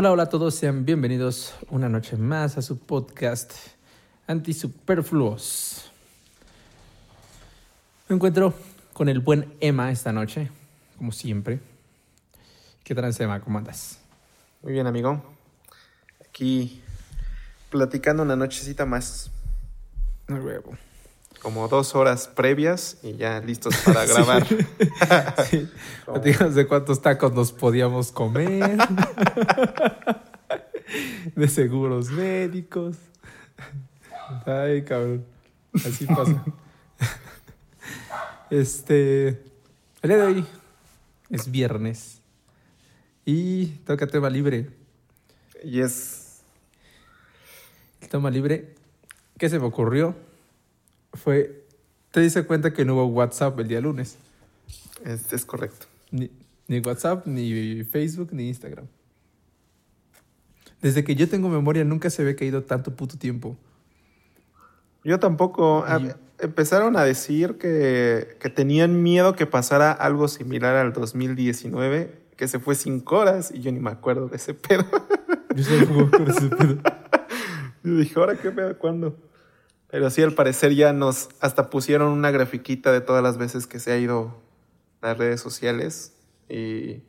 Hola, hola a todos, sean bienvenidos una noche más a su podcast Antisuperfluos. Me encuentro con el buen Emma esta noche, como siempre. ¿Qué tal, Emma? ¿Cómo andas? Muy bien, amigo. Aquí platicando una nochecita más. Muy huevo. Como dos horas previas y ya listos para grabar. Sí. Platicamos de cuántos tacos nos podíamos comer. de seguros médicos. Ay, cabrón. Así pasa. Este. El día de hoy es viernes. Y toca tema libre. Y es. El tema libre. ¿Qué se me ocurrió? Fue. Te diste cuenta que no hubo WhatsApp el día lunes. Es, es correcto. Ni, ni WhatsApp, ni Facebook, ni Instagram. Desde que yo tengo memoria nunca se ve caído tanto puto tiempo. Yo tampoco. Y- A- empezaron a decir que, que tenían miedo que pasara algo similar al 2019, que se fue cinco horas y yo ni me acuerdo de ese pedo. Yo solo juego con ese pedo. Y dije, ¿ahora qué pedo? ¿Cuándo? Pero sí, al parecer ya nos hasta pusieron una grafiquita de todas las veces que se ha ido las redes sociales. Y,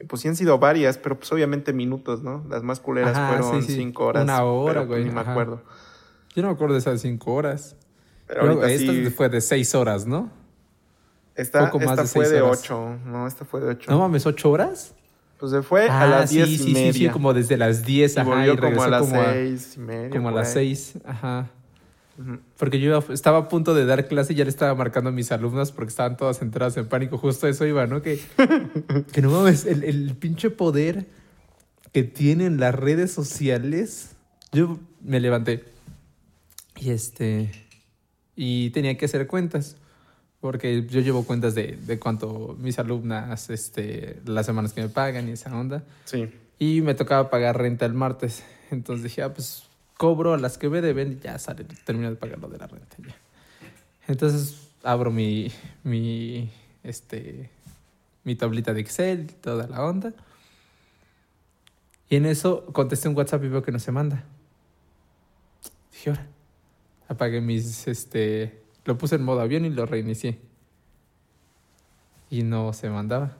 y pues sí han sido varias, pero pues obviamente minutos, ¿no? Las más culeras Ajá, fueron sí, sí. cinco horas. Una hora, pero, pues, güey, Ni me acuerdo. Yo no me acuerdo de esas cinco horas. Pero Luego, esta sí. fue de seis horas, ¿no? Esta, poco esta fue de ocho. No, esta fue de ocho. No mames, ocho horas. Pues se fue a Ah, las sí, diez sí, y sí, media. sí, como desde las diez, y ajá, volvió y como a las como a, seis y media. como a las seis, ajá. Porque yo estaba a punto de dar clase y ya le estaba marcando a mis alumnas porque estaban todas enteradas en pánico. Justo eso iba, ¿no? Que, que no mames, el, el pinche poder que tienen las redes sociales. Yo me levanté y este. Y tenía que hacer cuentas. Porque yo llevo cuentas de, de cuánto mis alumnas, este, las semanas que me pagan y esa onda. Sí. Y me tocaba pagar renta el martes. Entonces dije, ah, pues cobro a las que me deben y ya sale, termino de pagar lo de la renta. Ya. Entonces abro mi, mi, este, mi tablita de Excel, toda la onda. Y en eso contesté un WhatsApp y veo que no se manda. Dije, ahora. Apagué mis, este, lo puse en modo avión y lo reinicié. Y no se mandaba.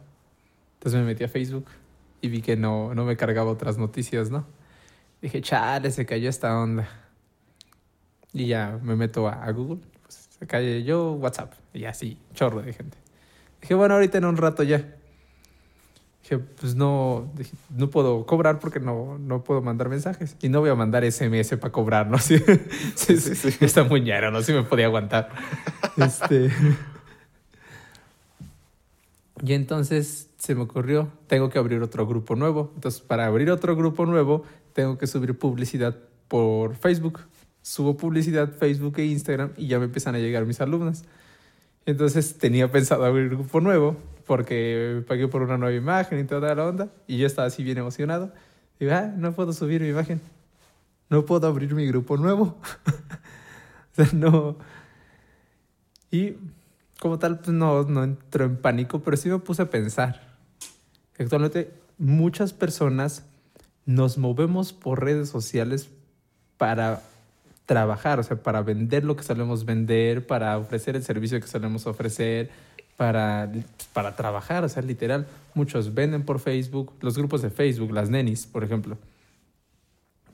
Entonces me metí a Facebook y vi que no, no me cargaba otras noticias, ¿no? Dije, chale, se cayó esta onda. Y ya me meto a, a Google, pues se cayó yo, WhatsApp, y así, chorro de gente. Dije, bueno, ahorita en un rato ya. Dije, pues no, dije, no puedo cobrar porque no, no puedo mandar mensajes. Y no voy a mandar SMS para cobrar, ¿no? Sí, sí, Sí, sí, muy ñero, ¿no? Sí me podía aguantar. Este... Y entonces se me ocurrió, tengo que abrir otro grupo nuevo. Entonces, para abrir otro grupo nuevo, tengo que subir publicidad por Facebook. Subo publicidad Facebook e Instagram y ya me empiezan a llegar mis alumnas. Entonces tenía pensado abrir un grupo nuevo porque pagué por una nueva imagen y toda la onda. Y yo estaba así bien emocionado. Digo, ah, no puedo subir mi imagen. No puedo abrir mi grupo nuevo. o sea, no. Y como tal, pues no, no entró en pánico, pero sí me puse a pensar. Actualmente muchas personas nos movemos por redes sociales para trabajar, o sea, para vender lo que solemos vender, para ofrecer el servicio que solemos ofrecer, para, para trabajar, o sea, literal. Muchos venden por Facebook, los grupos de Facebook, las nenis, por ejemplo.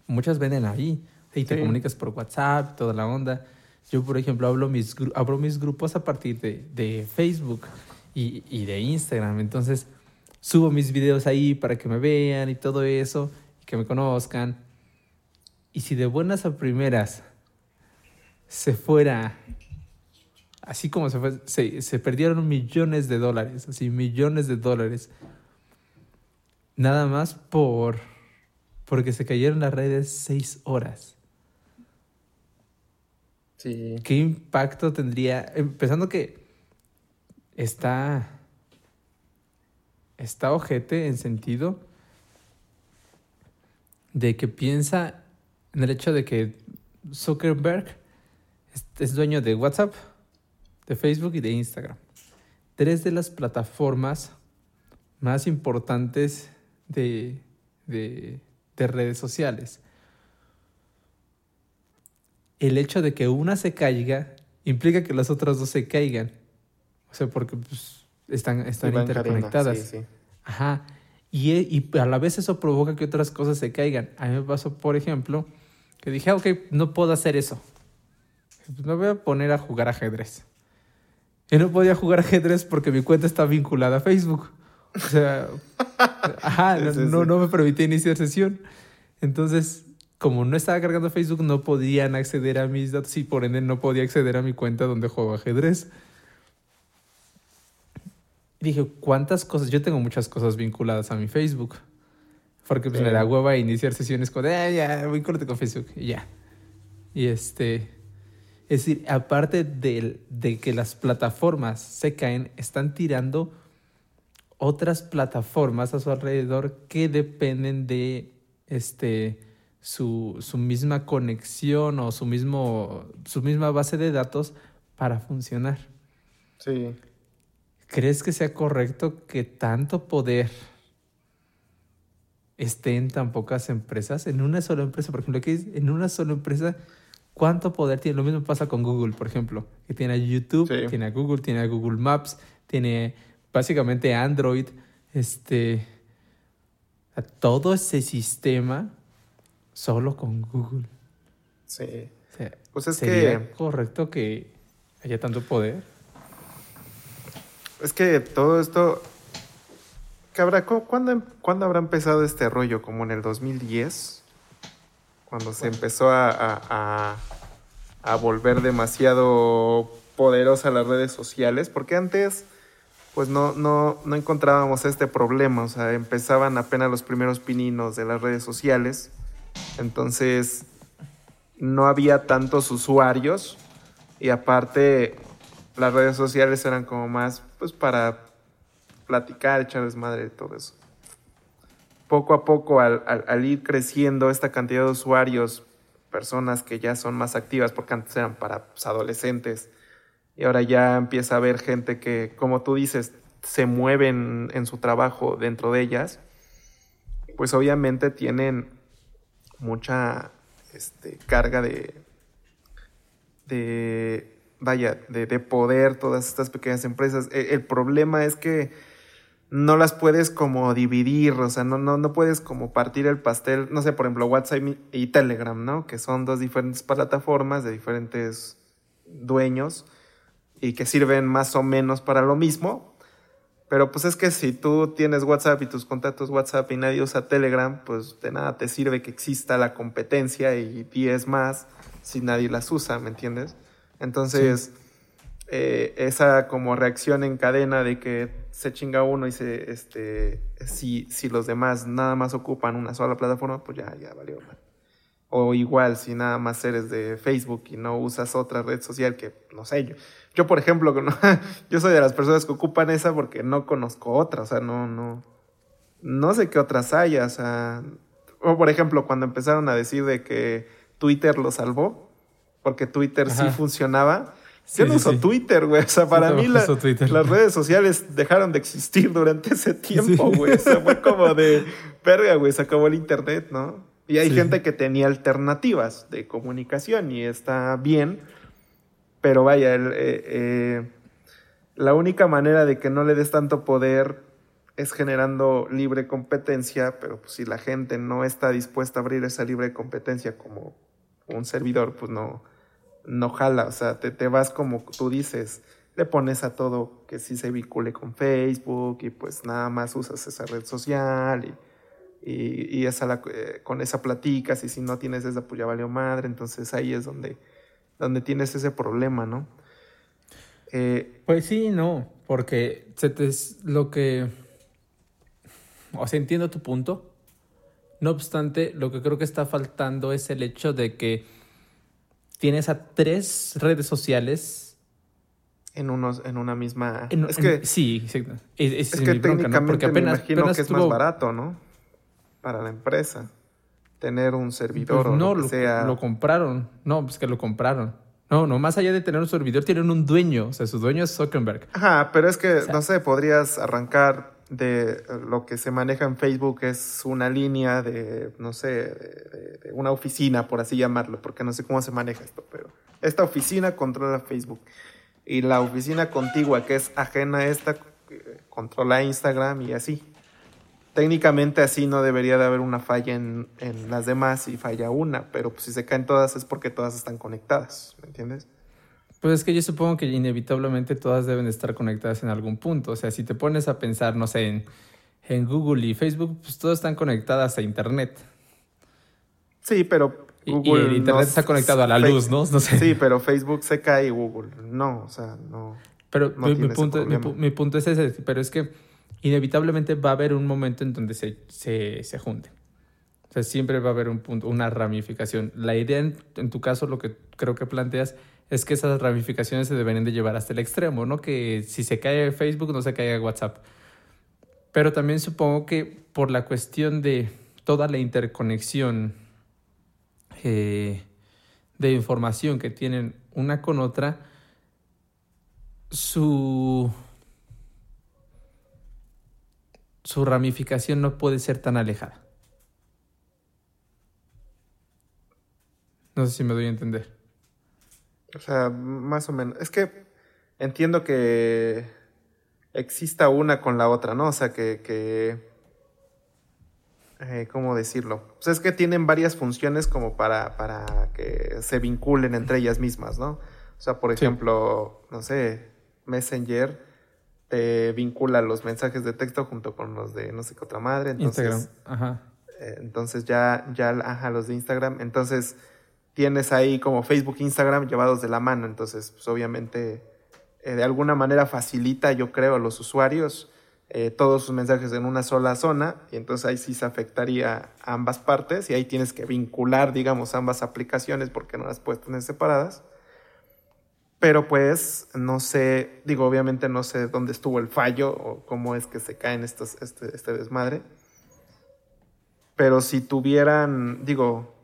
Muchas venden ahí y te Sí. comunicas por WhatsApp, toda la onda. Yo, por ejemplo, hablo mis, abro mis grupos a partir de, de Facebook y, y de Instagram. Entonces, subo mis videos ahí para que me vean y todo eso, y que me conozcan. Y si de buenas a primeras se fuera, así como se fue, se, se perdieron millones de dólares, así millones de dólares, nada más por porque se cayeron las redes seis horas. Sí. ¿Qué impacto tendría? Empezando que está. Está ojete en sentido de que piensa en el hecho de que Zuckerberg es, dueño de WhatsApp, de Facebook y de Instagram. Tres de las plataformas más importantes de, de, de redes sociales. El hecho de que una se caiga implica que las otras dos se caigan. O sea, porque pues, están, están interconectadas. sí, sí. Ajá. Y, y, a la vez eso provoca que otras cosas se caigan. A mí me pasó, por ejemplo, que dije, ah, ok, no puedo hacer eso. Pues me voy a poner a jugar ajedrez. Y no podía jugar ajedrez porque mi cuenta está vinculada a Facebook. O sea, ajá, no, no, me permitía iniciar sesión. Entonces, como no estaba cargando Facebook, no podían acceder a mis datos y por ende no podía acceder a mi cuenta donde juego ajedrez. Y dije, ¿cuántas cosas? Yo tengo muchas cosas vinculadas a mi Facebook. Porque pues, me da hueva iniciar sesiones con, eh, ya, vincúlate con Facebook. Y ya. Y este. Es decir, aparte de, de que las plataformas se caen, están tirando otras plataformas a su alrededor que dependen de este, su, su, misma conexión o su, mismo, su misma base de datos para funcionar. Sí. ¿Crees que sea correcto que tanto poder esté en tan pocas empresas? En una sola empresa, por ejemplo, que en una sola empresa cuánto poder tiene. Lo mismo pasa con Google, por ejemplo, que tiene a YouTube, tiene a Google, tiene a Google Maps, tiene básicamente Android, este, a todo ese sistema solo con Google. Sí. pues es ¿sería correcto que haya tanto poder? Es que todo esto... ¿cuándo, ¿Cuándo habrá empezado este rollo? ¿Como en el 2010? cuando se empezó a, a, volver demasiado poderosa las redes sociales, porque antes pues no, no, no encontrábamos este problema, o sea, empezaban apenas los primeros pininos de las redes sociales, entonces no había tantos usuarios y aparte las redes sociales eran como más pues para platicar, echar desmadre y todo eso. Poco a poco al, ir creciendo esta cantidad de usuarios, personas que ya son más activas, porque antes eran para pues, adolescentes, y ahora ya empieza a haber gente que, como tú dices, se mueven en su trabajo dentro de ellas, pues obviamente tienen mucha este, carga de, de vaya, de, de, poder todas estas pequeñas empresas. E, el problema es que no las puedes como dividir, o sea, no, no, no puedes como partir el pastel, no sé, por ejemplo, WhatsApp y Telegram, ¿no? Que son dos diferentes plataformas de diferentes dueños y que sirven más o menos para lo mismo. Pero pues es que si tú tienes WhatsApp y tus contactos WhatsApp y nadie usa Telegram, pues de nada te sirve que exista la competencia y 10 más si nadie las usa, ¿me entiendes? Entonces, eh, esa como reacción en cadena de que se chinga uno y se, este, si, si los demás nada más ocupan una sola plataforma, pues ya, ya valió O igual, si nada más eres de Facebook y no usas otra red social que, no sé, yo, yo por ejemplo, yo soy de las personas que ocupan esa porque no conozco otra, o sea, no, no, no sé qué otras hay, o sea, o por ejemplo, cuando empezaron a decir de que Twitter lo salvó, porque Twitter sí funcionaba, yo no uso Twitter, güey. O sea, para mí las redes sociales dejaron de existir durante ese tiempo, güey. O sea, fue como de, verga, güey, se acabó el internet, ¿no? Y hay gente que tenía alternativas de comunicación y está bien, pero vaya, eh, eh, la única manera de que no le des tanto poder es generando libre competencia, pero pues, si la gente no está dispuesta a abrir esa libre competencia como un servidor, pues no, no jala, o sea, te, te vas como tú dices, le pones a todo que sí se vincule con Facebook y pues nada más usas esa red social y, y, esa la, eh, con esa platicas y si no tienes esa pues ya valió madre, entonces ahí es donde, donde tienes ese problema, ¿no? Eh, pues sí, no, porque se te, lo que, o sea, entiendo tu punto, no obstante, lo que creo que está faltando es el hecho de que tienes a tres redes sociales. En, unos, en una misma... es que, sí, exacto. Es, que técnicamente Porque apenas, me imagino que es más barato, ¿no? Para la empresa. Tener un servidor pues no, lo, sea... lo compraron. No, pues que lo compraron. No, no, más allá de tener un servidor, tienen un dueño. O sea, su dueño es Zuckerberg. Ajá, pero es que, no sé, podrías arrancar de lo que se maneja en Facebook es una línea de, no sé, de, una oficina, por así llamarlo, porque no sé cómo se maneja esto, pero esta oficina controla Facebook. Y la oficina contigua, que es ajena a esta, controla Instagram y así. Técnicamente así no debería de haber una falla en, en las demás y falla una, pero pues si se caen todas es porque todas están conectadas, ¿me entiendes? Pues es que yo supongo que inevitablemente todas deben estar conectadas en algún punto. O sea, si te pones a pensar, no sé, en, en Google y Facebook, pues todas están conectadas a Internet. Sí, pero Google y, el Internet está conectado a la luz, ¿no? ¿no? sé. Sí, pero Facebook se cae y Google no, o sea, no. Pero mi, punto, mi, punto, es ese, pero es que inevitablemente va a haber un momento en donde se, se, se junten. O sea, siempre va a haber un punto, una ramificación. La idea en, en tu caso, lo que creo que planteas, es que esas ramificaciones se deberían de llevar hasta el extremo, ¿no? Que si se cae Facebook, no se caiga WhatsApp. Pero también supongo que por la cuestión de toda la interconexión eh, de información que tienen una con otra, su, su ramificación no puede ser tan alejada. No sé si me doy a entender. O sea, más o menos. Es que entiendo que exista una con la otra, ¿no? O sea, que... que eh, ¿Cómo decirlo? Pues es que tienen varias funciones como para, para que se vinculen entre ellas mismas, ¿no? O sea, por ejemplo, no sé, Messenger te vincula los mensajes de texto junto con los de no sé qué otra madre. Entonces, Instagram, ajá. Eh, entonces ya, ya, ajá, los de Instagram. Entonces tienes ahí como Facebook, Instagram llevados de la mano. Entonces, pues obviamente, eh, de alguna manera facilita, yo creo, a los usuarios eh, todos sus mensajes en una sola zona. Y entonces ahí sí se afectaría a ambas partes. Y ahí tienes que vincular, digamos, ambas aplicaciones porque no las puedes tener separadas. Pero pues no sé, digo, obviamente no sé dónde estuvo el fallo o cómo es que se caen estos, este, este desmadre. Pero si tuvieran, digo,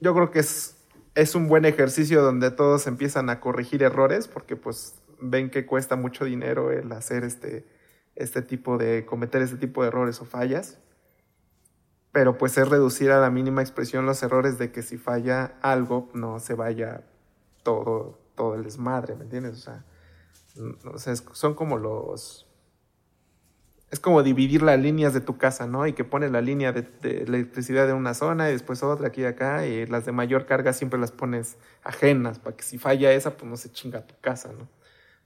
yo creo que es, es un buen ejercicio donde todos empiezan a corregir errores porque pues ven que cuesta mucho dinero el hacer este, este tipo de, cometer este tipo de errores o fallas. Pero pues es reducir a la mínima expresión los errores de que si falla algo no se vaya todo, todo el desmadre, ¿me entiendes? O sea, o sea son como los es como dividir las líneas de tu casa, ¿no? Y que pones la línea de, electricidad de una zona y después otra aquí y acá, y las de mayor carga siempre las pones ajenas, para que si falla esa, pues no se chinga tu casa, ¿no?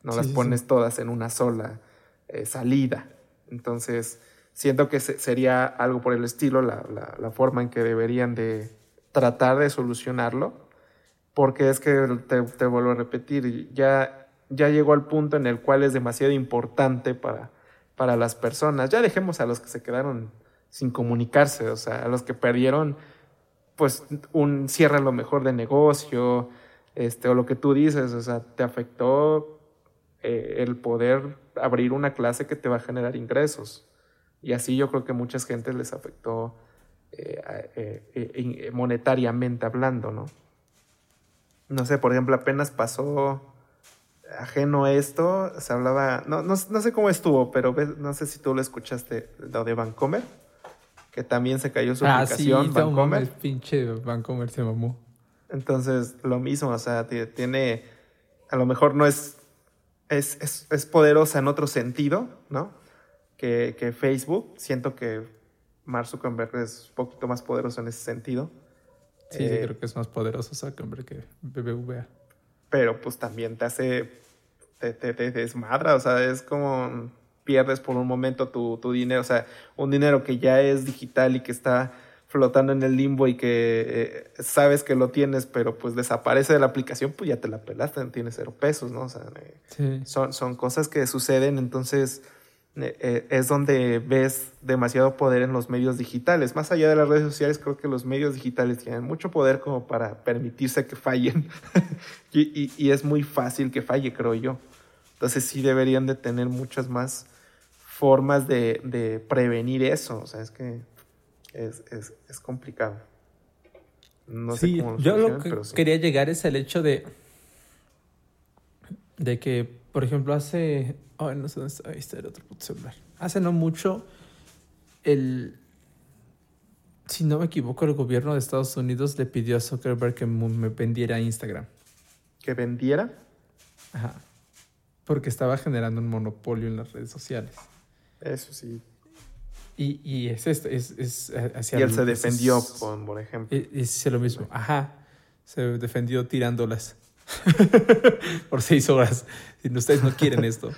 No las pones todas en una sola eh, salida. Entonces, siento que sería algo por el estilo, la, la, forma en que deberían de tratar de solucionarlo, porque es que te, te vuelvo a repetir, ya, ya llegó al punto en el cual es demasiado importante para para las personas. Ya dejemos a los que se quedaron sin comunicarse, o sea, a los que perdieron pues un cierre lo mejor de negocio, este, o lo que tú dices, o sea, te afectó eh, el poder abrir una clase que te va a generar ingresos. Y así yo creo que muchas gentes les afectó eh, eh, monetariamente hablando, ¿no? No sé, por ejemplo, apenas pasó ajeno a esto, se hablaba, no, no, sé cómo estuvo, pero no sé si tú lo escuchaste, lo de Vancomer, que también se cayó su ah, aplicación, sí, Vancomer. Pinche Vancomer se mamó. Entonces, lo mismo, o sea, tiene, a lo mejor no es, es, es, poderosa en otro sentido, ¿no? Que, que, Facebook. Siento que Mark Zuckerberg es un poquito más poderoso en ese sentido. Sí, sí, eh, creo que es más poderoso Zuckerberg que BBVA pero pues también te hace, te, te, desmadra, o sea, es como pierdes por un momento tu, tu, dinero, o sea, un dinero que ya es digital y que está flotando en el limbo y que eh, sabes que lo tienes, pero pues desaparece de la aplicación, pues ya te la pelaste, tienes cero pesos, ¿no? O sea, eh, son, son cosas que suceden, entonces es donde ves demasiado poder en los medios digitales. Más allá de las redes sociales, creo que los medios digitales tienen mucho poder como para permitirse que fallen. y, es muy fácil que falle, creo yo. Entonces sí deberían de tener muchas más formas de, prevenir eso. O sea, es que es, complicado. No sé cómo yo lo que quería llegar es el hecho de, de que, por ejemplo, hace Ay, no sé dónde está. Ahí está el otro puto celular. hace no mucho, el, si no me equivoco, el gobierno de Estados Unidos le pidió a Zuckerberg que me vendiera Instagram. ¿Que vendiera? Ajá. Porque estaba generando un monopolio en las redes sociales. Eso sí. Y, y es esto, es, es hacia Y él se defendió, por, por ejemplo. Es, lo mismo. Ajá. Se defendió tirándolas. por seis horas. Ustedes no quieren esto.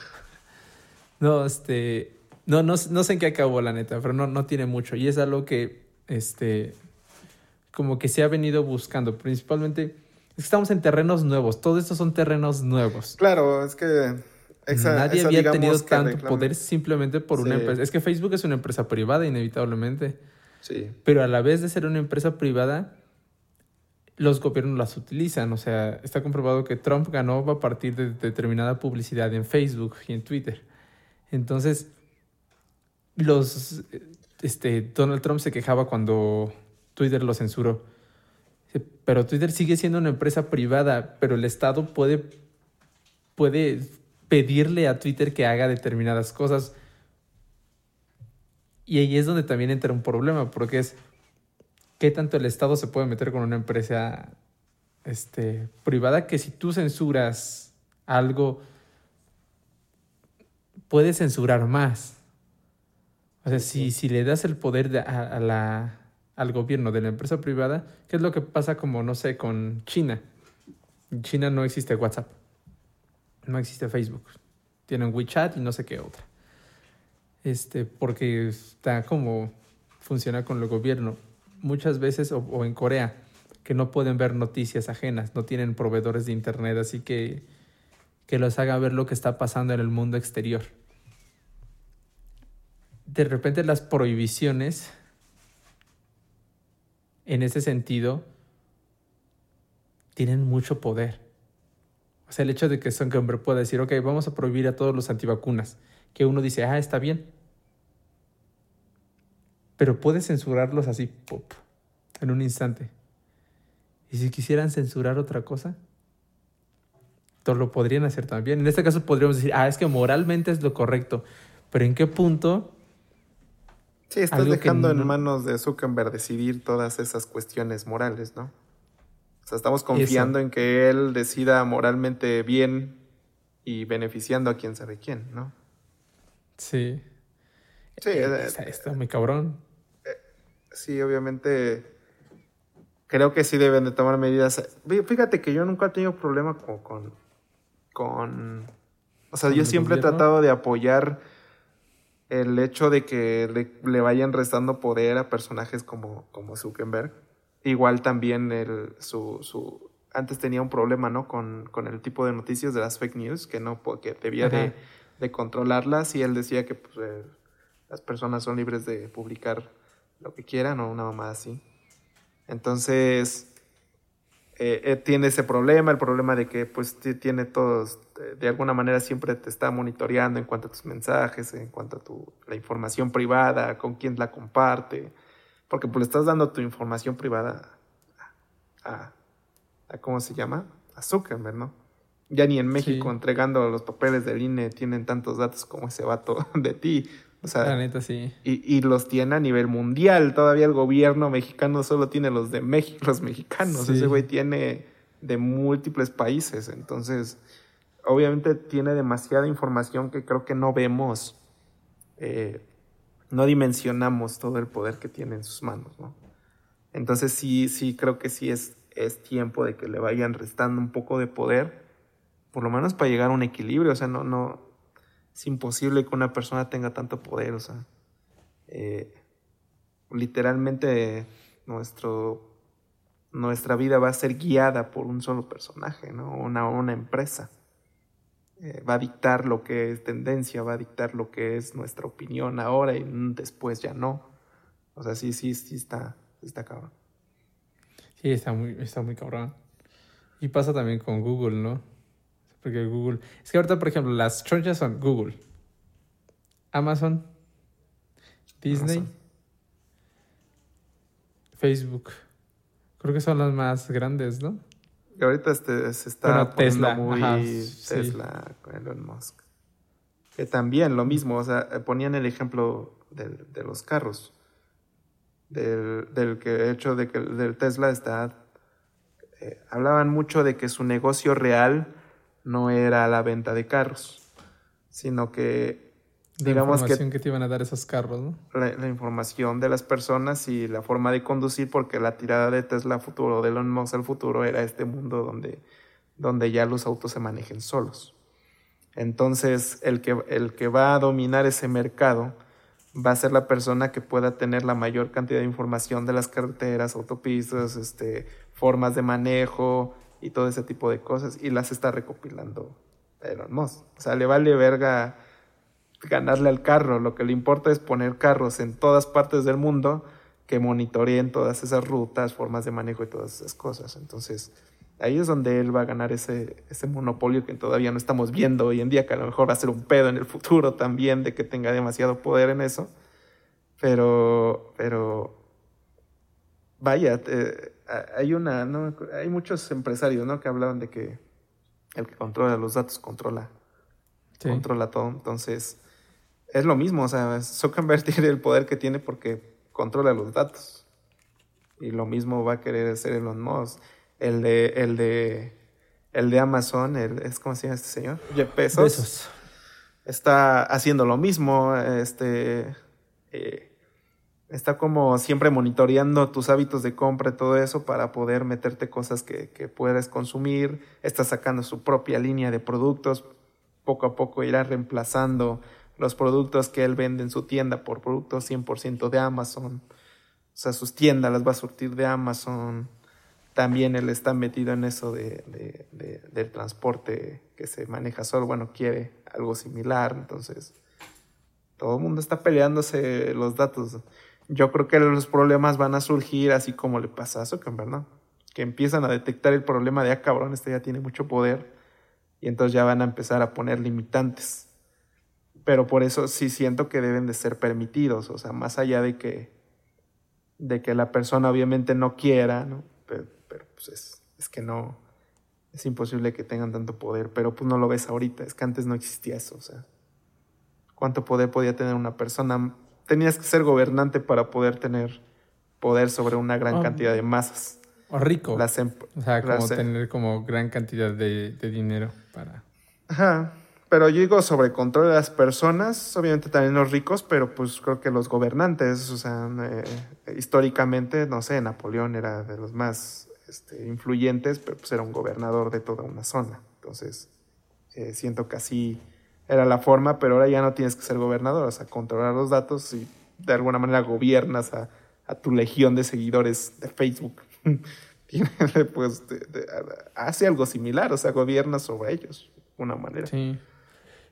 No, este. No, no, no sé en qué acabó, la neta, pero no, no tiene mucho. Y es algo que, este. Como que se ha venido buscando. Principalmente. estamos en terrenos nuevos. Todos estos son terrenos nuevos. Claro, es que. Nadie había tenido tanto poder simplemente por una empresa. Es que Facebook es una empresa privada, inevitablemente. Sí. Pero a la vez de ser una empresa privada, los gobiernos las utilizan. O sea, está comprobado que Trump ganó a partir de determinada publicidad en Facebook y en Twitter. Entonces, los, este, Donald Trump se quejaba cuando Twitter lo censuró. Pero Twitter sigue siendo una empresa privada, pero el Estado puede, puede pedirle a Twitter que haga determinadas cosas. Y ahí es donde también entra un problema, porque es qué tanto el Estado se puede meter con una empresa este, privada que si tú censuras algo, puedes censurar más. O sea, si, si le das el poder a, la, al gobierno de la empresa privada, ¿qué es lo que pasa como, no sé, con China? En China no existe WhatsApp, no existe Facebook, tienen WeChat y no sé qué otra. Este, porque está como funciona con el gobierno muchas veces, o, en Corea, que no pueden ver noticias ajenas, no tienen proveedores de Internet, así que que los haga ver lo que está pasando en el mundo exterior. De repente las prohibiciones, en ese sentido, tienen mucho poder. O sea, el hecho de que Zuckerberg pueda decir, ok, vamos a prohibir a todos los antivacunas, que uno dice, ah, está bien, pero puedes censurarlos así, pop, en un instante. Y si quisieran censurar otra cosa, lo podrían hacer también. En este caso podríamos decir, ah, es que moralmente es lo correcto, pero ¿en qué punto? Sí, estás dejando en manos de Zuckerberg decidir todas esas cuestiones morales, ¿no? O sea, estamos confiando en que él decida moralmente bien y beneficiando a quien sabe quién, ¿no? Sí. Sí, eh, está muy cabrón sí, obviamente creo que sí deben de tomar medidas. Fíjate que yo nunca he tenido problema con... con, o sea, yo siempre he tratado de apoyar el hecho de que le, vayan restando poder a personajes como, como Zuckerberg. Igual también el, su, su, antes tenía un problema, ¿no? Con, con, el tipo de noticias de las fake news, que no, que debía de, de, controlarlas y él decía que pues, eh, las personas son libres de publicar lo que quieran o una mamá así. Entonces, eh, eh, tiene ese problema, el problema de que pues tiene todos, de, alguna manera siempre te está monitoreando en cuanto a tus mensajes, en cuanto a tu, la información privada, con quién la comparte, porque pues le estás dando tu información privada a, a, ¿cómo se llama? A Zuckerberg, ¿no? Ya ni en México entregando los papeles del INE tienen tantos datos como ese vato de ti. O sea, la neta sí. Y, y, los tiene a nivel mundial. Todavía el gobierno mexicano solo tiene los de México, los mexicanos. Ese güey tiene de múltiples países. Entonces, obviamente tiene demasiada información que creo que no vemos. Eh, no dimensionamos todo el poder que tiene en sus manos, ¿no? Entonces sí, sí, creo que sí es, es tiempo de que le vayan restando un poco de poder, por lo menos para llegar a un equilibrio. O sea, no, no, es imposible que una persona tenga tanto poder, o sea, eh, literalmente nuestro, nuestra vida va a ser guiada por un solo personaje, ¿no? Una, una empresa. Eh, va a dictar lo que es tendencia, va a dictar lo que es nuestra opinión ahora y después ya no. O sea, sí, sí, sí está, está cabrón. Sí, está muy, está muy cabrón. Y pasa también con Google, ¿no? Porque Google. Es que ahorita, por ejemplo, las chonchas son Google, Amazon, Disney, Facebook. Creo que son las más grandes, ¿no? Y ahorita este, se está Tesla, muy Tesla Elon Musk. Que también lo mismo, o sea, ponían el ejemplo del- de los carros. Del, del que hecho de que el del Tesla está. eh, hablaban mucho de que su negocio real no era la venta de carros, sino que digamos que información que... te iban a dar esos carros, ¿no? la, la información de las personas y la forma de conducir, porque la tirada de Tesla futuro, de Elon Musk al futuro, era este mundo donde, donde ya los autos se manejen solos. Entonces, el que, el que va a dominar ese mercado va a ser la persona que pueda tener la mayor cantidad de información de las carreteras, autopistas, este, formas de manejo y todo ese tipo de cosas, y las está recopilando Elon Musk. O sea, le vale verga ganarle al carro. Lo que le importa es poner carros en todas partes del mundo que monitoreen todas esas rutas, formas de manejo y todas esas cosas. Entonces, ahí es donde él va a ganar ese, ese monopolio que todavía no estamos viendo hoy en día, que a lo mejor va a ser un pedo en el futuro también de que tenga demasiado poder en eso. Pero, pero, vaya, a- hay una, no, hay muchos empresarios, ¿no? Que hablaban de que el que controla los datos controla Sí. controla todo. Entonces, es lo mismo, o sea, Zuckerberg tiene el poder que tiene porque controla los datos. Y lo mismo va a querer hacer Elon Musk. El de, el de, el de Amazon, el, es como se llama este señor, Jeff Bezos, está haciendo lo mismo, este, eh, está como siempre monitoreando tus hábitos de compra y todo eso para poder meterte cosas que, que puedas consumir, está sacando su propia línea de productos, poco a poco irá reemplazando los productos que él vende en su tienda por productos 100% de Amazon, o sea, sus tiendas las va a surtir de Amazon, también él está metido en eso de, de- de- del transporte que se maneja solo, bueno, quiere algo similar, entonces todo el mundo está peleándose los datos. Yo creo que los problemas van a surgir así como le pasa a Zuckerberg, ¿no? Que empiezan a detectar el problema de, ah, cabrón, este ya tiene mucho poder, y entonces ya van a empezar a poner limitantes. Pero por eso sí siento que deben de ser permitidos, o sea, más allá de que, de que la persona obviamente no quiera, ¿no? Pero, pero, pues es, es que no, es imposible que tengan tanto poder, pero pues no lo ves ahorita, es que antes no existía eso, o sea, ¿cuánto poder podía tener una persona? Tenías que ser gobernante para poder tener poder sobre una gran Ah. cantidad de masas. O rico. Las em- o sea, como las- tener como gran cantidad de, de dinero para... Ajá. Pero yo digo sobre control de las personas, obviamente también los ricos, pero pues creo que los gobernantes, o sea, eh, históricamente, no sé, Napoleón era de los más este, influyentes, pero pues era un gobernador de toda una zona. Entonces, eh, siento que así era la forma, pero ahora ya no tienes que ser gobernador, o sea, controlar los datos y de alguna manera gobiernas a, a tu legión de seguidores de Facebook. Pues, de- de- hace algo similar, o sea, gobierna sobre ellos, de una manera. Sí.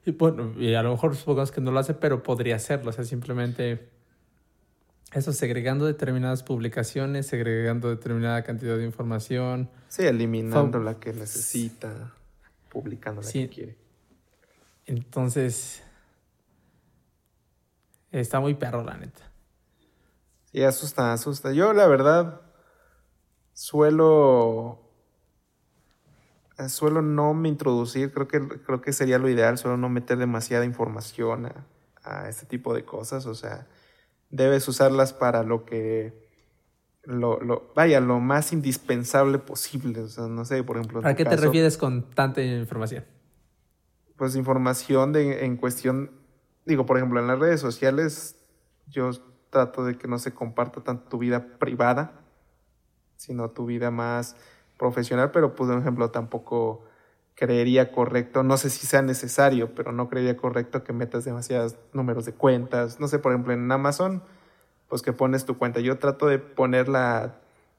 Y bueno, y a lo mejor supongamos que no lo hace, pero podría hacerlo. O sea, simplemente eso, segregando determinadas publicaciones, segregando determinada cantidad de información. Sí, eliminando la que necesita, publicando la Sí. que quiere. Entonces, está muy perro, la neta. Sí, asusta, asusta. Yo, la verdad, suelo. Suelo no me introducir, creo que, creo que sería lo ideal, suelo no meter demasiada información a, a este tipo de cosas. O sea, debes usarlas para lo que. Lo, lo, vaya, lo más indispensable posible. O sea, no sé, por ejemplo. en ¿Para tu qué te refieres con tanta información? Pues información de, en cuestión, digo, por ejemplo, en las redes sociales, yo trato de que no se comparta tanto tu vida privada, sino tu vida más profesional, pero pues, por ejemplo, tampoco creería correcto, no sé si sea necesario, pero no creería correcto que metas demasiados números de cuentas, no sé, por ejemplo, en Amazon, pues que pones tu cuenta, yo trato de poner la,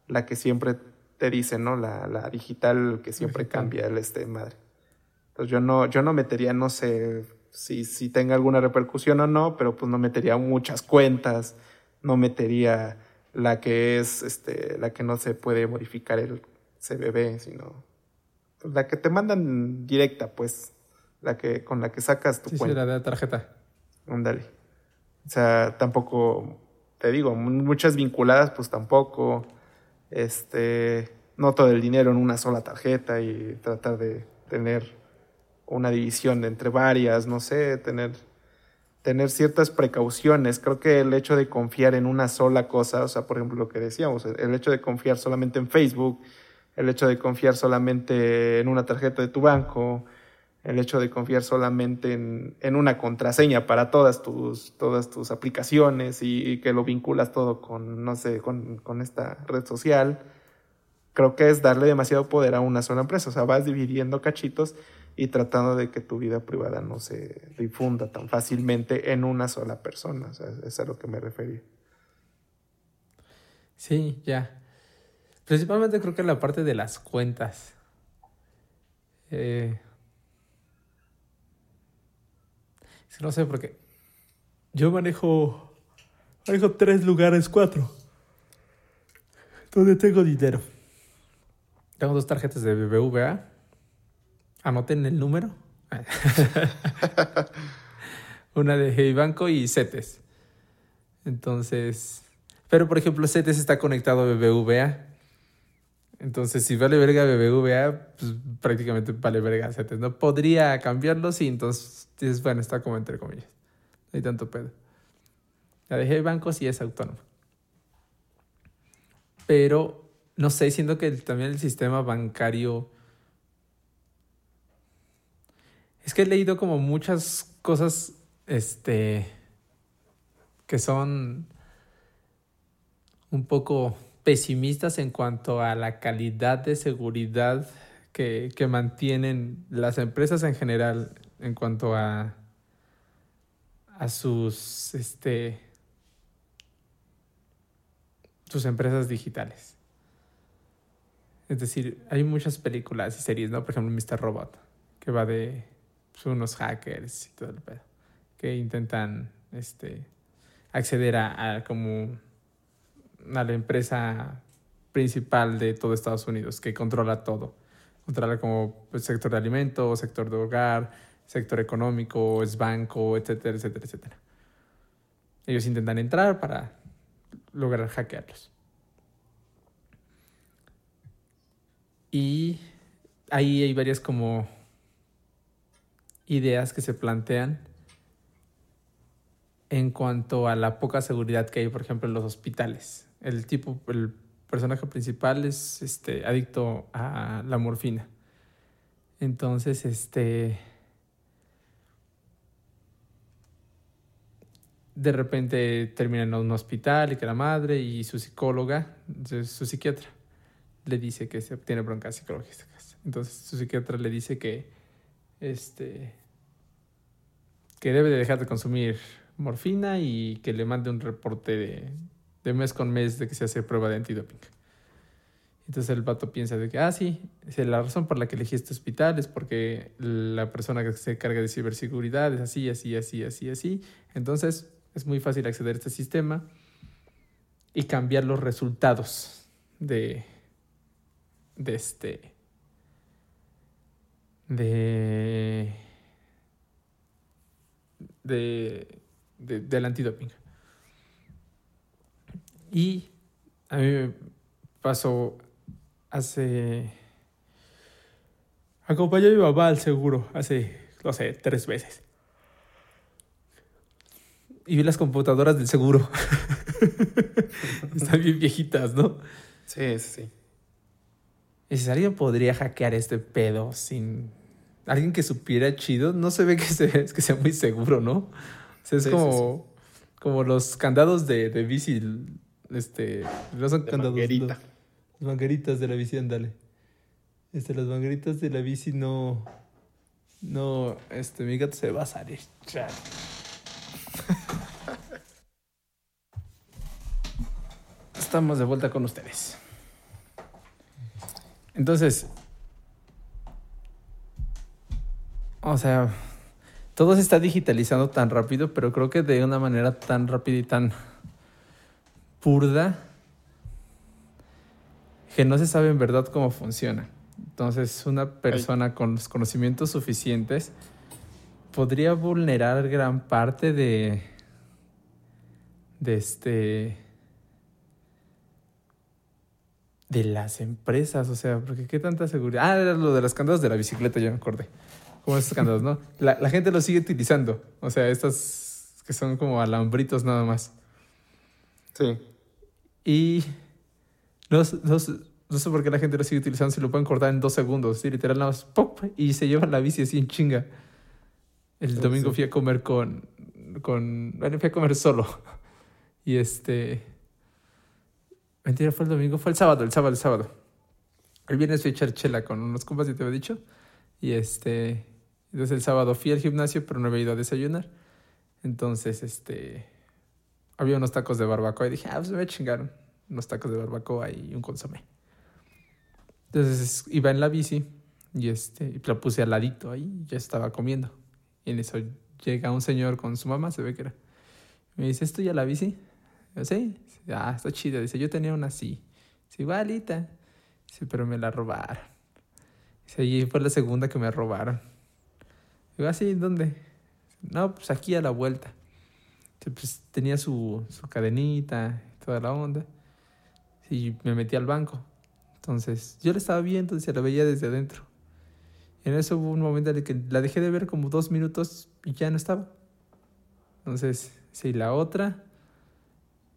la que siempre te dicen, ¿no? La, la digital que siempre Digital. cambia el este madre. Entonces yo no, yo no metería, no sé si, si tenga alguna repercusión o no, pero pues no metería muchas cuentas, no metería la que es, este, la que no se puede modificar el CBB, sino pues, la que te mandan directa, pues, la que, con la que sacas tu Sí, sí, cuenta. la de la tarjeta. Ándale. O sea, tampoco, te digo, mu- muchas vinculadas, pues tampoco. Este, no todo el dinero en una sola tarjeta y tratar de tener una división entre varias, no sé, tener, tener ciertas precauciones. Creo que el hecho de confiar en una sola cosa, o sea, por ejemplo, lo que decíamos, el hecho de confiar solamente en Facebook, el hecho de confiar solamente en una tarjeta de tu banco, el hecho de confiar solamente en, en una contraseña para todas tus, todas tus aplicaciones y, que lo vinculas todo con, no sé, con, con esta red social, creo que es darle demasiado poder a una sola empresa. O sea, vas dividiendo cachitos y tratando de que tu vida privada no se difunda tan fácilmente en una sola persona. O sea, es a lo que me refería. Sí, ya. Principalmente creo que la parte de las cuentas. Eh, no sé, porque yo manejo, manejo tres lugares, cuatro, donde tengo dinero. Tengo dos tarjetas de BBVA. Anoten el número. Una de Hey y CETES. Entonces, pero por ejemplo, CETES está conectado a BBVA. Entonces, si vale verga BBVA, pues prácticamente vale verga CETES. No podría cambiarlo, sí, entonces, bueno, está como entre comillas. No hay tanto pedo. La de Hey sí es autónoma. Pero no sé, siento que también el sistema bancario... Es que he leído como muchas cosas, este, que son un poco pesimistas en cuanto a la calidad de seguridad que, que mantienen las empresas en general en cuanto a, a sus, este, sus empresas digitales. Es decir, hay muchas películas y series, ¿no? Por ejemplo, Mr. Robot, que va de pues, unos hackers y todo el pedo, que intentan este, acceder a, como a la empresa principal de todo Estados Unidos, que controla todo. Controla como el pues, sector de alimentos, sector de hogar, sector económico, es banco, etcétera, etcétera, etcétera. Ellos intentan entrar para lograr hackearlos. Y ahí hay varias como ideas que se plantean en cuanto a la poca seguridad que hay, por ejemplo, en los hospitales. El tipo, el personaje principal es este adicto a la morfina. Entonces, este de repente termina en un hospital y que la madre y su psicóloga, su psiquiatra, le dice que se tiene broncas psicológicas. Entonces su psiquiatra le dice que, este, que debe de dejar de consumir morfina y que le mande un reporte de, mes con mes de que se hace prueba de antidoping. Entonces el vato piensa de que, ah, sí, la razón por la que elegí este hospital es porque la persona que se encarga de ciberseguridad es así, así, así, así, así. Entonces es muy fácil acceder a este sistema y cambiar los resultados de, de este. de. De. de del antidoping. Y a mí me pasó hace. Acompañé a mi mamá al seguro hace, no sé, tres veces. Y vi las computadoras del seguro. Están bien viejitas, ¿no? Sí, sí. Y si alguien podría hackear este pedo sin alguien que supiera chido, no se ve que, que sea muy seguro, ¿no? O sea, es como, como los candados de, de bici, este, no son candados. las mangueritas de la bici, ándale. Este, las mangueritas de la bici no, no, este, mi gato se va a salir. Estamos de vuelta con ustedes. Entonces, o sea, todo se está digitalizando tan rápido, pero creo que de una manera tan rápida y tan burda que no se sabe en verdad cómo funciona. Entonces, una persona con los conocimientos suficientes podría vulnerar gran parte de de este de las empresas, o sea, porque qué tanta seguridad. Ah, era lo de las candados de la bicicleta, ya me acordé. Como esos candados, ¿no? La, la gente los sigue utilizando. O sea, estas que son como alambritos nada más. Sí. Y no, sé- no no sé por qué la gente lo sigue utilizando si lo pueden cortar en dos segundos. Sí, literal, nada más pop y se llevan la bici así en chinga. El Sí, domingo sí. fui a comer con, con. Bueno, fui a comer solo. Y este. Mentira, fue el domingo, fue el sábado, el sábado, el sábado. El viernes fui a echar chela con unos compas, ya te había dicho. Y este. Entonces el sábado fui al gimnasio, pero no había ido a desayunar. Entonces, este. Había unos tacos de barbacoa y dije, ah, pues me voy a chingar unos tacos de barbacoa y un consomé. Entonces iba en la bici y este y la puse al ladito ahí ya estaba comiendo. Y en eso llega un señor con su mamá, se ve que era. Me dice, ¿es tuya la bici? Yo, sí. Ah, está chida. Dice, yo tenía una así. Dice, igualita. Dice, pero me la robaron. Dice, y fue la segunda que me robaron. Digo, ¿así? ¿Dónde? Dice, No, pues aquí a la vuelta. Pues tenía su, su cadenita toda la onda. Y me metí al banco. Entonces, yo la estaba viendo y se la veía desde adentro. En eso hubo un momento en el que la dejé de ver como dos minutos y ya no estaba. Entonces, sí, la otra,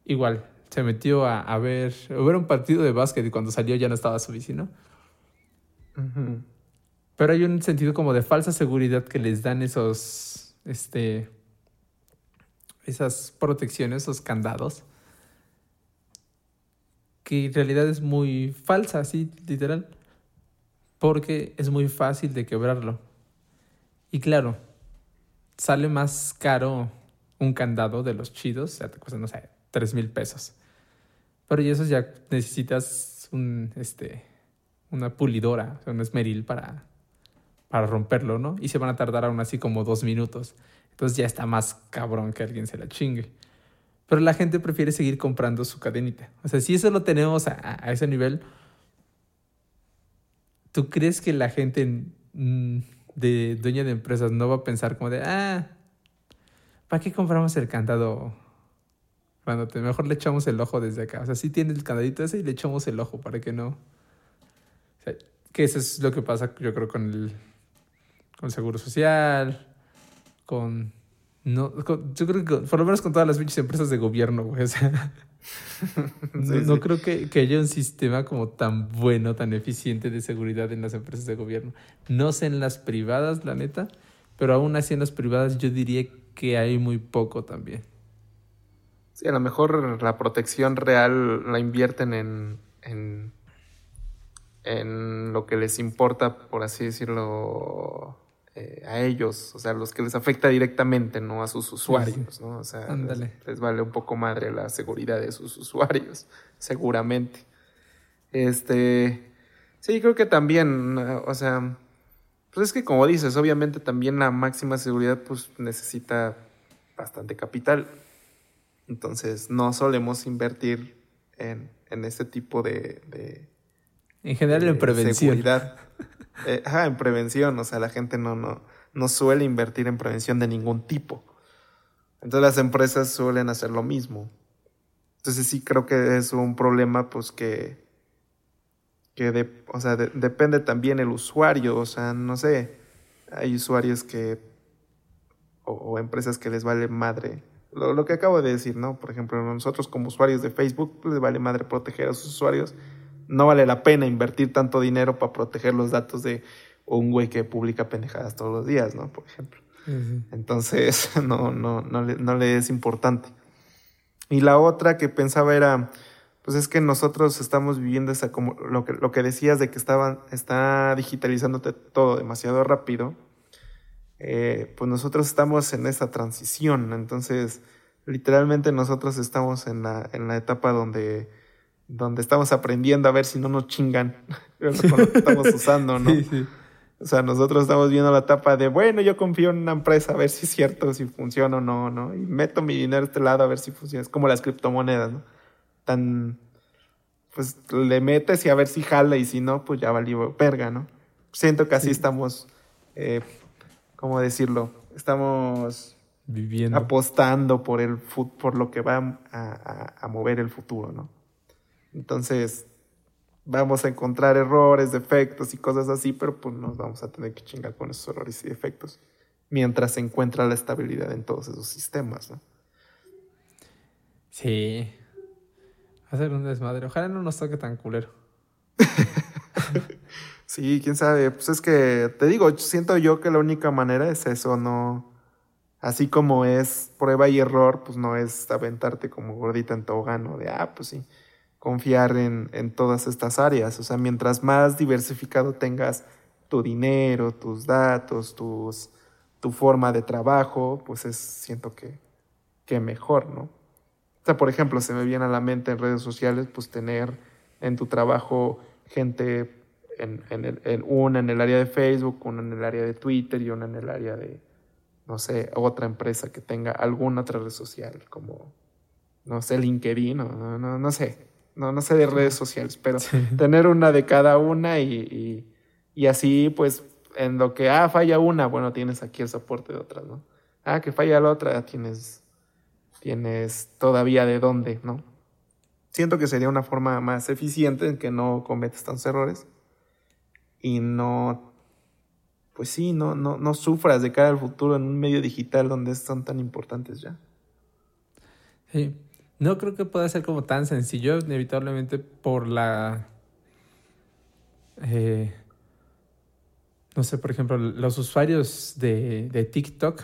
igual, se metió a, a ver, a ver un partido de básquet y cuando salió ya no estaba su bici, ¿no? Ujú. Pero hay un sentido como de falsa seguridad que les dan esos, este, esas protecciones, esos candados, que en realidad es muy falsa, así, literal, porque es muy fácil de quebrarlo. Y claro, sale más caro un candado de los chidos, o sea, te cuesta, no sé, tres mil pesos. Pero y eso ya necesitas un, este, una pulidora, un esmeril para, para romperlo, ¿no? Y se van a tardar aún así como dos minutos. Entonces ya está más cabrón que alguien se la chingue. Pero la gente prefiere seguir comprando su cadenita. O sea, si eso lo tenemos a, ese nivel, ¿tú crees que la gente mm, de dueña de empresas no va a pensar como de, ah, ¿para qué compramos el candado? Cuando mejor le echamos el ojo desde acá. O sea, sí tiene el candadito ese y le echamos el ojo para que no. O sea, que eso es lo que pasa, yo creo, con el, con el seguro social, con. No, con- yo creo que por lo menos con todas las pinches empresas de gobierno, güey. O sea, no, Sí, no sí. creo que, que haya un sistema como tan bueno, tan eficiente de seguridad en las empresas de gobierno. No sé en las privadas, la neta, pero aún así en las privadas yo diría que hay muy poco también. Sí, a lo mejor la protección real la invierten en, en, en lo que les importa, por así decirlo, eh, a ellos, o sea, los que les afecta directamente, no a sus usuarios, ¿no? O sea, les, les vale un poco madre la seguridad de sus usuarios, seguramente. Este, sí, creo que también, eh, o sea, pues es que como dices, obviamente también la máxima seguridad pues necesita bastante capital. Entonces no solemos invertir en, en este tipo de, de, En general en prevención. seguridad. Eh, ajá, en prevención. O sea, la gente no, no, no suele invertir en prevención de ningún tipo. Entonces las empresas suelen hacer lo mismo. Entonces sí creo que es un problema pues que, que o sea, de- depende también el usuario. O sea, no sé, hay usuarios que, o, o empresas que les vale madre. Lo, lo que acabo de decir, ¿no? Por ejemplo, nosotros como usuarios de Facebook les vale madre proteger a sus usuarios. No vale la pena invertir tanto dinero para proteger los datos de un güey que publica pendejadas todos los días, ¿no? Por ejemplo. Entonces, no, no, no, le, no le es importante. Y la otra que pensaba era, pues es que nosotros estamos viviendo esa como lo que, lo que decías de que estaban, está digitalizándote todo demasiado rápido. Eh, pues nosotros estamos en esa transición. Entonces, literalmente nosotros estamos en la, en la etapa donde, donde estamos aprendiendo a ver si no nos chingan con lo que estamos usando, ¿no? Sí, sí. O sea, nosotros estamos viendo la etapa de, bueno, yo confío en una empresa a ver si es cierto, si funciona o no, ¿no? Y meto mi dinero a este lado a ver si funciona. Es como las criptomonedas, ¿no? Tan, pues le metes y a ver si jala y si no, pues ya valió verga, ¿no? Siento que así Sí. estamos, eh, ¿cómo decirlo? Estamos Viviendo. apostando por el fut- por lo que va a, a- a mover el futuro, ¿no? Entonces, vamos a encontrar errores, defectos y cosas así, pero pues nos vamos a tener que chingar con esos errores y defectos mientras se encuentra la estabilidad en todos esos sistemas, ¿no? Sí. Va a ser un desmadre. Ojalá no nos toque tan culero. sí, quién sabe. Pues es que, te digo, siento yo que la única manera es eso, no. Así como es prueba y error, pues no es aventarte como gordita en tobogán, ¿no? De, ah, pues sí, confiar en, en todas estas áreas. O sea, mientras más diversificado tengas tu dinero, tus datos, tus, tu forma de trabajo, pues es, siento que, que mejor, ¿no? O sea, por ejemplo, se me viene a la mente en redes sociales, pues tener en tu trabajo gente en, en, una en el área de Facebook, una en el área de Twitter y una en el área de, no sé, otra empresa que tenga alguna otra red social, como, no sé, LinkedIn, no, no, no sé, no, no sé de redes sociales, pero tener una de cada una y, y, y, así, pues, en lo que, ah, falla una, bueno, tienes aquí el soporte de otras, ¿no? Ah, que falla la otra, tienes tienes todavía de dónde, ¿no? Siento que sería una forma más eficiente en que no cometes tantos errores y no, pues sí, no, no, no sufras de cara al futuro en un medio digital donde son tan importantes ya. Sí, no creo que pueda ser como tan sencillo, inevitablemente por la... Eh, no sé, por ejemplo, los usuarios de, de TikTok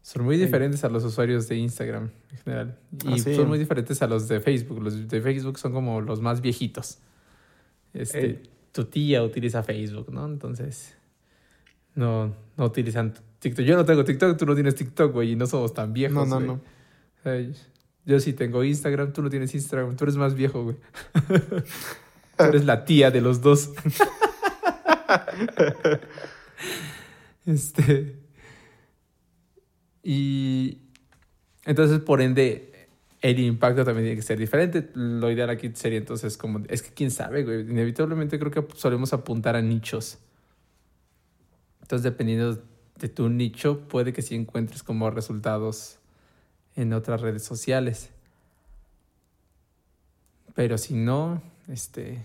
son muy diferentes a los usuarios de Instagram en general. Y ah, son muy diferentes a los de Facebook. Los de Facebook son como los más viejitos. Este, tu tía utiliza Facebook, ¿no? Entonces, no, no utilizan TikTok. Yo no tengo TikTok, tú no tienes TikTok, güey, y no somos tan viejos. No, no, no. Yo sí tengo Instagram, tú no tienes Instagram, tú eres más viejo, güey. tú eres la tía de los dos. este. Y entonces, por ende, el impacto también tiene que ser diferente. Lo ideal aquí sería entonces como, es que quién sabe, güey. Inevitablemente creo que solemos apuntar a nichos. Entonces, dependiendo de tu nicho, puede que sí encuentres como resultados en otras redes sociales. Pero si no, este...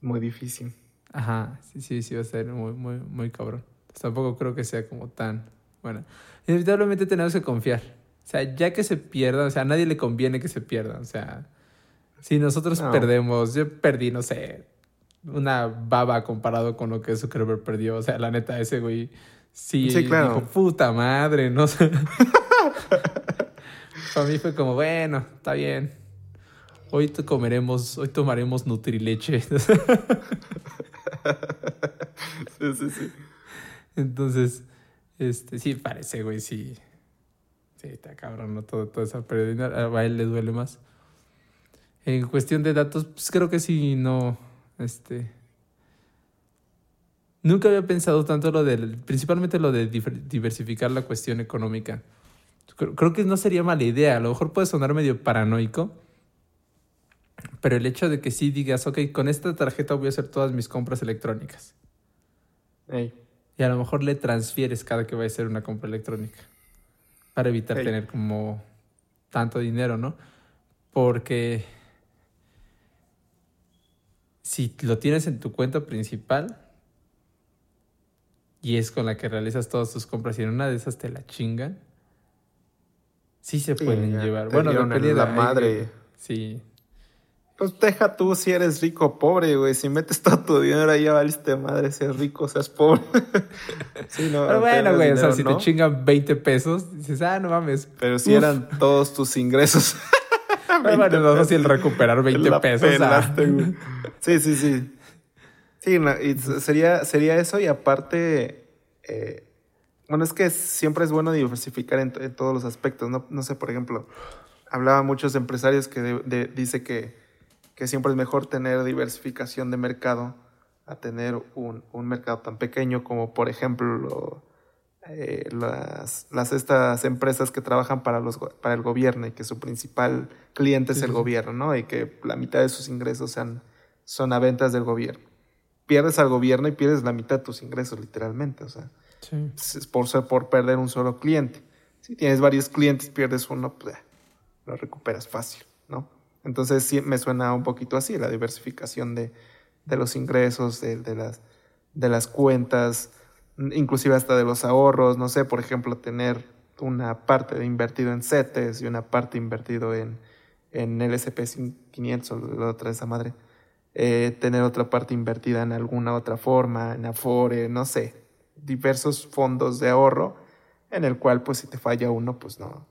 Muy difícil. Ajá, sí, sí, sí va a ser muy, muy, muy cabrón. tampoco creo que sea como tan bueno, inevitablemente tenemos que confiar. O sea, ya que se pierda, o sea, a nadie le conviene que se pierda. O sea, si nosotros perdemos, yo perdí, no sé, una baba comparado con lo que Zuckerberg perdió. O sea, la neta, ese güey sí, sí claro. dijo, puta madre, no sé. Para mí fue como, bueno, está bien. Hoy te comeremos, hoy tomaremos Nutrileche. sí, sí, sí. Entonces, este, sí, parece, güey, sí. Sí, está cabrón, ¿no? Todo, toda esa pérdida. A él le duele más. En cuestión de datos, pues creo que sí, no. Este. Nunca había pensado tanto lo del. Principalmente lo de diversificar la cuestión económica. Creo, que no sería mala idea. A lo mejor puede sonar medio paranoico. Pero el hecho de que sí digas, ok, con esta tarjeta voy a hacer todas mis compras electrónicas. Y a lo mejor le transfieres cada que va a hacer una compra electrónica para evitar tener como tanto dinero, ¿no? Porque si lo tienes en tu cuenta principal y es con la que realizas todas tus compras y en una de esas te la chingan, sí se pueden llevar. Bueno, la madre. Sí, pues deja tú si eres rico o pobre, güey. Si metes todo tu dinero ahí, ya valiste madre, seas rico, seas pobre. sí, no, Pero bueno, güey, o sea, si te chingan 20 pesos, dices, ah, no mames. Pero si eran todos tus ingresos. Pero bueno, no el recuperar 20 pesos. Ah. Sí, sí, sí. Sí, y sería, sería eso y aparte, eh, bueno, es que siempre es bueno diversificar en, todos los aspectos. No, no sé, por ejemplo, hablaba muchos empresarios que de, dice que que siempre es mejor tener diversificación de mercado a tener un, mercado tan pequeño como por ejemplo eh, las, las, estas empresas que trabajan para, los, para el gobierno y que su principal cliente es el gobierno, ¿no? Y que la mitad de sus ingresos sean, son a ventas del gobierno. Pierdes al gobierno y pierdes la mitad de tus ingresos literalmente, o sea, es por, por perder un solo cliente. Si tienes varios clientes, pierdes uno, pues lo recuperas fácil, ¿no? Entonces sí me suena un poquito así, la diversificación de, de los ingresos, de, las, de las cuentas, inclusive hasta de los ahorros, no sé, por ejemplo, tener una parte invertido en CETES y una parte invertido en, en LSP 500 o la otra esa madre. Eh, tener otra parte invertida en alguna otra forma, en Afore, no sé, diversos fondos de ahorro en el cual pues si te falla uno pues no.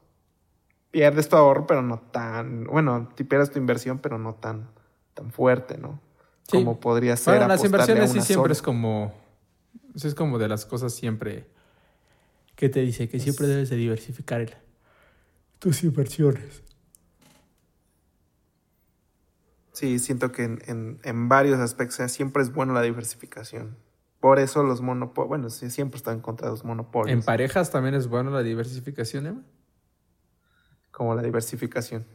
Pierdes tu ahorro pero no tan bueno te pierdes tu inversión pero no tan tan fuerte no como podría ser bueno, las inversiones sí siempre es como es como de las cosas siempre que te dice que siempre debes de diversificar tus inversiones. Sí siento que en, en, en varios aspectos siempre es bueno la diversificación por eso los monopolios, bueno, sí, siempre están contra los monopolios. ¿En parejas también es bueno la diversificación, Emma? Como la diversificación.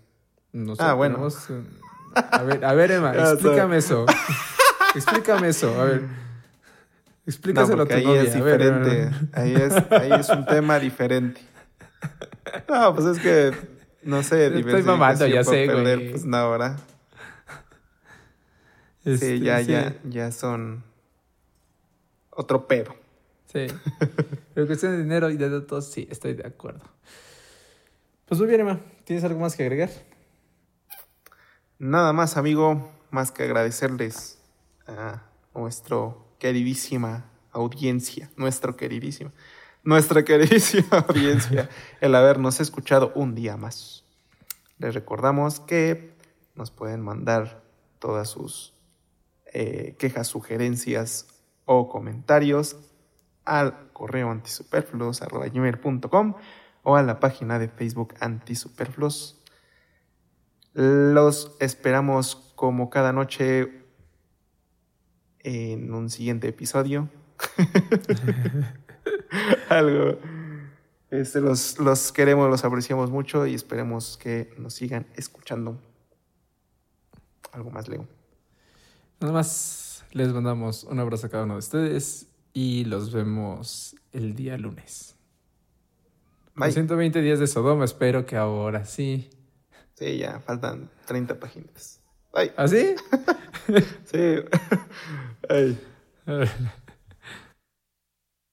No sé, ah, bueno. A ver, a ver, Emma, explícame eso. explícame eso, a ver. Explícaselo a tu ahí Es diferente. ahí, es, ahí es un tema diferente. No, pues es que, no sé, Estoy mamando, ya sé, güey. Pues no, ¿verdad? sí, ya, este, ya, ya son otro pedo. Sí. Pero cuestión de dinero y de datos, sí, estoy de acuerdo. Pues muy bien, Emma. ¿Tienes algo más que agregar? Nada más, amigo, más que agradecerles a nuestro queridísima audiencia, nuestro queridísima, nuestra queridísima audiencia, el habernos escuchado un día más. Les recordamos que nos pueden mandar todas sus eh, quejas, sugerencias o comentarios al correo antisuperfluos.com o a la página de Facebook Antisuperfluos. Los esperamos como cada noche en un siguiente episodio. Algo. Este, los, los queremos, los apreciamos mucho y esperemos que nos sigan escuchando. Algo más, Leo. Nada más les mandamos un abrazo a cada uno de ustedes y los vemos el día lunes. Bye. 120 días de Sodoma, espero que ahora sí. Sí, ya, faltan 30 páginas. Bye. ¿Ah, sí? sí. Ay.